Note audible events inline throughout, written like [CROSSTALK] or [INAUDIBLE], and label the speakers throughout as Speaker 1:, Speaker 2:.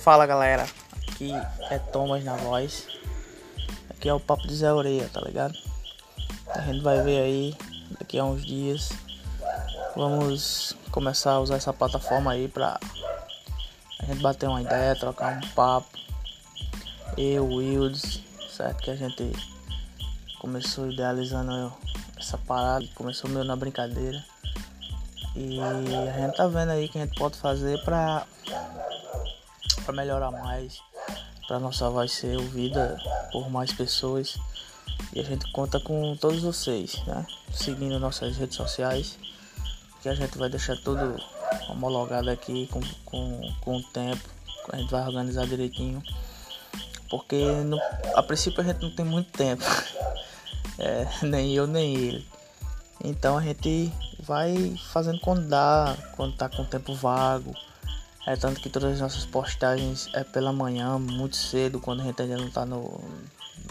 Speaker 1: Fala galera, aqui é Thomas na voz. Aqui é o Papo de Zé Oreia, tá ligado? A gente vai ver aí daqui a uns dias. Vamos começar a usar essa plataforma aí pra a gente bater uma ideia, trocar um papo. Eu, Wilds, certo? Que a gente começou idealizando essa parada, começou meio na brincadeira. E a gente tá vendo aí o que a gente pode fazer pra para melhorar mais, para nossa voz ser ouvida por mais pessoas. E a gente conta com todos vocês, né? Seguindo nossas redes sociais, que a gente vai deixar tudo homologado aqui com, com, com o tempo. A gente vai organizar direitinho. Porque no, a princípio a gente não tem muito tempo. [LAUGHS] É, nem eu nem ele. Então a gente vai fazendo quando dá, quando tá com tempo vago é tanto que todas as nossas postagens é pela manhã, muito cedo, quando a gente ainda não tá no,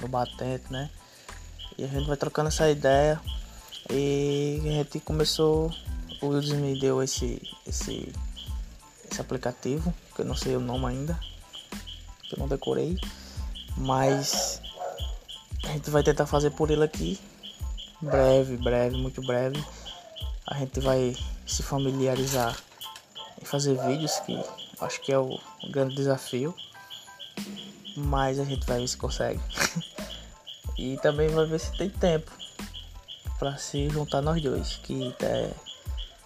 Speaker 1: no batente, né? E a gente vai trocando essa ideia. E a gente começou. O Wilson me deu esse, esse, esse aplicativo, que eu não sei o nome ainda, que eu não decorei. Mas a gente vai tentar fazer por ele aqui. Breve, breve, muito breve. A gente vai se familiarizar e fazer vídeos, que acho que é o grande desafio. Mas a gente vai ver se consegue. [LAUGHS] e também vai ver se tem tempo para se juntar nós dois, que é,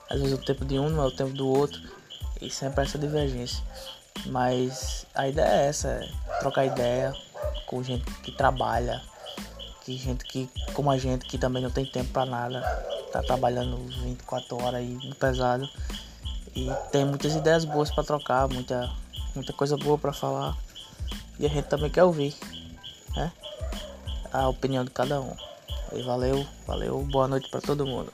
Speaker 1: às vezes o tempo de um não é o tempo do outro e sempre essa divergência. Mas a ideia é essa, é trocar ideia com gente que trabalha, que gente que como a gente que também não tem tempo para nada, tá trabalhando 24 horas aí pesado e tem muitas ideias boas para trocar, muita, muita coisa boa para falar. E a gente também quer ouvir, né? A opinião de cada um. E valeu, valeu, boa noite para todo mundo.